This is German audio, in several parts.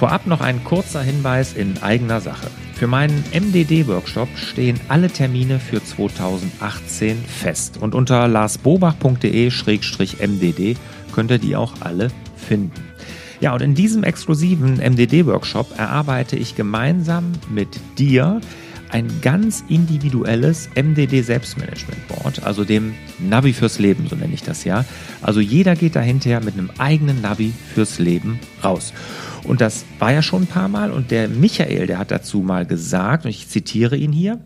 Vorab noch ein kurzer Hinweis in eigener Sache. Für meinen MDD-Workshop stehen alle Termine für 2018 fest und unter larsbobach.de-mdd könnt ihr die auch alle finden. Ja, und in diesem exklusiven MDD-Workshop erarbeite ich gemeinsam mit dir ein ganz individuelles MDD Selbstmanagement Board, also dem Navi fürs Leben, so nenne ich das ja. Also jeder geht dahinter mit einem eigenen Navi fürs Leben raus. Und das war ja schon ein paar Mal und der Michael, der hat dazu mal gesagt, und ich zitiere ihn hier,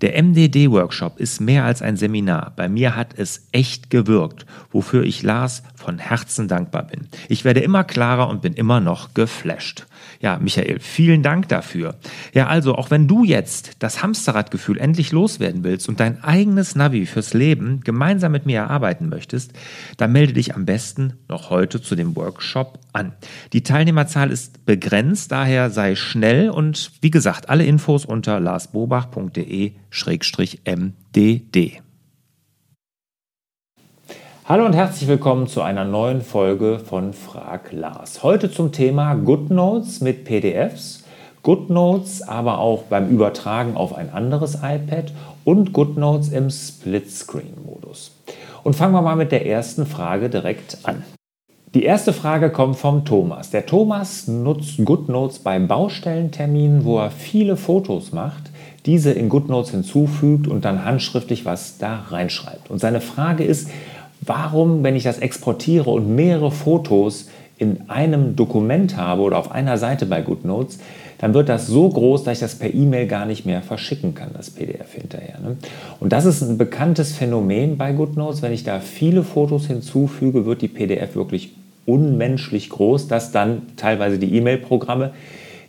der MDD-Workshop ist mehr als ein Seminar. Bei mir hat es echt gewirkt, wofür ich Lars von Herzen dankbar bin. Ich werde immer klarer und bin immer noch geflasht. Ja, Michael, vielen Dank dafür. Ja, also, auch wenn du jetzt das Hamsterradgefühl endlich loswerden willst und dein eigenes Navi fürs Leben gemeinsam mit mir erarbeiten möchtest, dann melde dich am besten noch heute zu dem Workshop an. Die Teilnehmerzahl ist begrenzt, daher sei schnell und wie gesagt, alle Infos unter larsbobach.de-mdd. Hallo und herzlich willkommen zu einer neuen Folge von Frag Lars. Heute zum Thema GoodNotes mit PDFs, GoodNotes aber auch beim Übertragen auf ein anderes iPad und GoodNotes im Splitscreen-Modus. Und fangen wir mal mit der ersten Frage direkt an. Die erste Frage kommt vom Thomas. Der Thomas nutzt GoodNotes beim Baustellentermin, wo er viele Fotos macht, diese in GoodNotes hinzufügt und dann handschriftlich was da reinschreibt. Und seine Frage ist, warum, wenn ich das exportiere und mehrere Fotos in einem Dokument habe oder auf einer Seite bei GoodNotes, dann wird das so groß, dass ich das per E-Mail gar nicht mehr verschicken kann, das PDF hinterher. Ne? Und das ist ein bekanntes Phänomen bei GoodNotes. Wenn ich da viele Fotos hinzufüge, wird die PDF wirklich unmenschlich groß, dass dann teilweise die E-Mail-Programme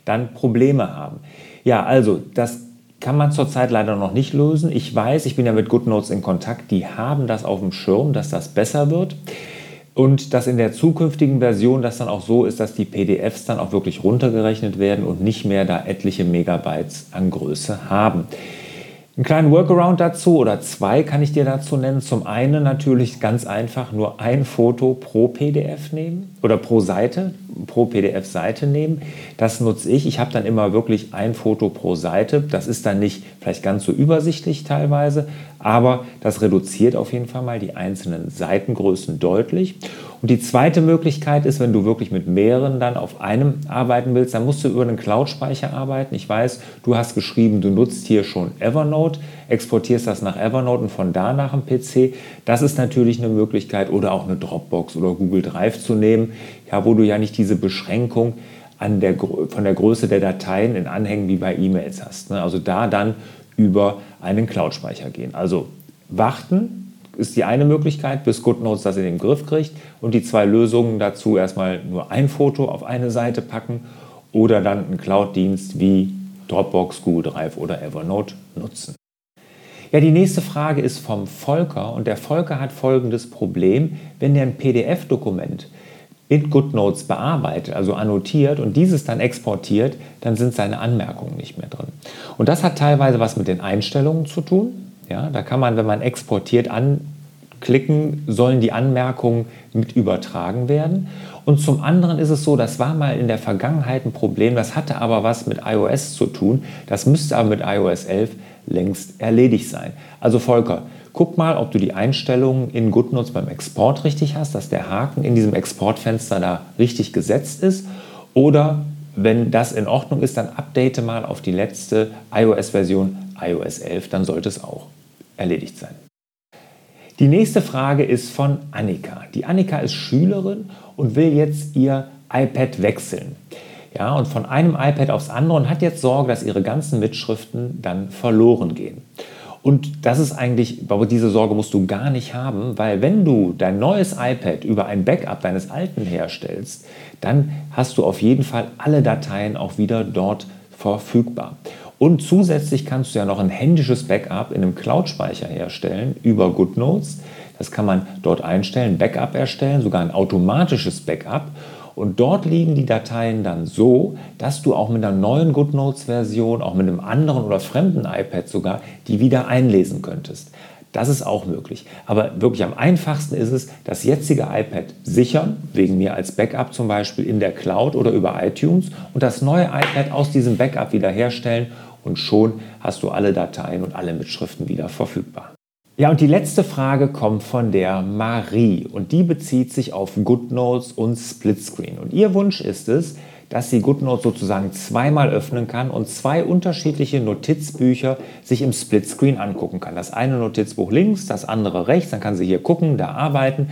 dann Probleme haben. Ja, also das kann man zurzeit leider noch nicht lösen. Ich weiß, ich bin ja mit GoodNotes in Kontakt, die haben das auf dem Schirm, dass das besser wird. Und dass in der zukünftigen Version das dann auch so ist, dass die PDFs dann auch wirklich runtergerechnet werden und nicht mehr da etliche Megabytes an Größe haben. Einen kleinen Workaround dazu oder zwei kann ich dir dazu nennen. Zum einen natürlich ganz einfach nur ein Foto pro PDF nehmen oder pro Seite, pro PDF-Seite nehmen. Das nutze ich. Ich habe dann immer wirklich ein Foto pro Seite. Das ist dann nicht vielleicht ganz so übersichtlich teilweise, aber das reduziert auf jeden Fall mal die einzelnen Seitengrößen deutlich. Und die zweite Möglichkeit ist, wenn du wirklich mit mehreren dann auf einem arbeiten willst, dann musst du über einen Cloud-Speicher arbeiten. Ich weiß, du hast geschrieben, du nutzt hier schon Evernote, exportierst das nach Evernote und von da nach dem PC. Das ist natürlich eine Möglichkeit oder auch eine Dropbox oder Google Drive zu nehmen, ja, wo du ja nicht diese Beschränkung an der, von der Größe der Dateien in Anhängen wie bei E-Mails hast. Ne? Also da dann über einen Cloud-Speicher gehen. Also warten, ist die eine Möglichkeit, bis GoodNotes das in den Griff kriegt. Und die zwei Lösungen dazu erstmal nur ein Foto auf eine Seite packen oder dann einen Cloud-Dienst wie Dropbox, Google Drive oder Evernote nutzen. Ja, die nächste Frage ist vom Volker und der Volker hat folgendes Problem, wenn er ein PDF-Dokument in GoodNotes bearbeitet, also annotiert und dieses dann exportiert, dann sind seine Anmerkungen nicht mehr drin. Und das hat teilweise was mit den Einstellungen zu tun. Ja, da kann man, wenn man exportiert, anklicken, sollen die Anmerkungen mit übertragen werden. Und zum anderen ist es so, das war mal in der Vergangenheit ein Problem, das hatte aber was mit iOS zu tun. Das müsste aber mit iOS 11 längst erledigt sein. Also Volker, guck mal, ob du die Einstellungen in GoodNotes beim Export richtig hast, dass der Haken in diesem Exportfenster da richtig gesetzt ist. Oder wenn das in Ordnung ist, dann update mal auf die letzte iOS-Version iOS 11, dann sollte es auch erledigt sein. Die nächste Frage ist von Annika. Die Annika ist Schülerin und will jetzt ihr iPad wechseln. Ja, und von einem iPad aufs andere und hat jetzt Sorge, dass ihre ganzen Mitschriften dann verloren gehen. Und das ist eigentlich, aber diese Sorge musst du gar nicht haben, weil wenn du dein neues iPad über ein Backup deines alten herstellst, dann hast du auf jeden Fall alle Dateien auch wieder dort verfügbar. Und zusätzlich kannst du ja noch ein händisches Backup in einem Cloud-Speicher herstellen über GoodNotes. Das kann man dort einstellen, Backup erstellen, sogar ein automatisches Backup. Und dort liegen die Dateien dann so, dass du auch mit einer neuen GoodNotes-Version, auch mit einem anderen oder fremden iPad sogar, die wieder einlesen könntest. Das ist auch möglich. Aber wirklich am einfachsten ist es, das jetzige iPad sichern, wegen mir als Backup zum Beispiel in der Cloud oder über iTunes und das neue iPad aus diesem Backup wiederherstellen und schon hast du alle Dateien und alle Mitschriften wieder verfügbar. Ja, und die letzte Frage kommt von der Marie und die bezieht sich auf GoodNotes und Splitscreen. Und ihr Wunsch ist es, dass sie GoodNotes sozusagen zweimal öffnen kann und zwei unterschiedliche Notizbücher sich im Splitscreen angucken kann. Das eine Notizbuch links, das andere rechts, dann kann sie hier gucken, da arbeiten.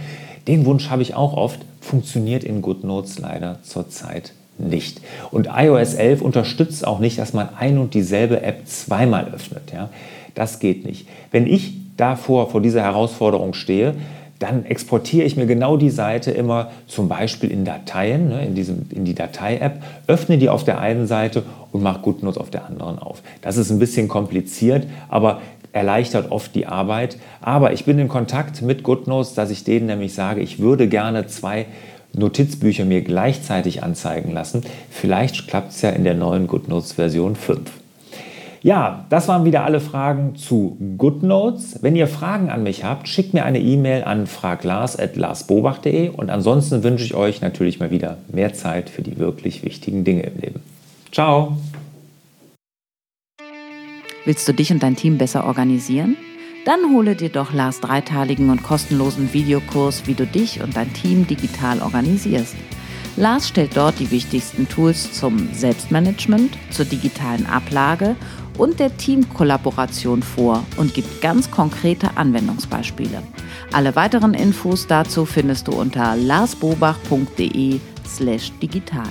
Den Wunsch habe ich auch oft, funktioniert in GoodNotes leider zurzeit nicht. Und iOS 11 unterstützt auch nicht, dass man ein und dieselbe App zweimal öffnet. Ja? Das geht nicht. Wenn ich davor, vor dieser Herausforderung stehe, dann exportiere ich mir genau die Seite immer zum Beispiel in Dateien, ne, in, diesem, in die Datei-App, öffne die auf der einen Seite und mache GoodNotes auf der anderen auf. Das ist ein bisschen kompliziert, aber erleichtert oft die Arbeit. Aber ich bin in Kontakt mit GoodNotes, dass ich denen nämlich sage, ich würde gerne zwei Notizbücher mir gleichzeitig anzeigen lassen. Vielleicht klappt es ja in der neuen GoodNotes Version 5. Ja, das waren wieder alle Fragen zu GoodNotes. Wenn ihr Fragen an mich habt, schickt mir eine E-Mail an fraglars.larsbobach.de und ansonsten wünsche ich euch natürlich mal wieder mehr Zeit für die wirklich wichtigen Dinge im Leben. Ciao! Willst du dich und dein Team besser organisieren? Dann hole dir doch Lars dreiteiligen und kostenlosen Videokurs, wie du dich und dein Team digital organisierst. Lars stellt dort die wichtigsten Tools zum Selbstmanagement, zur digitalen Ablage und der Teamkollaboration vor und gibt ganz konkrete Anwendungsbeispiele. Alle weiteren Infos dazu findest du unter larsbobach.de slash digital.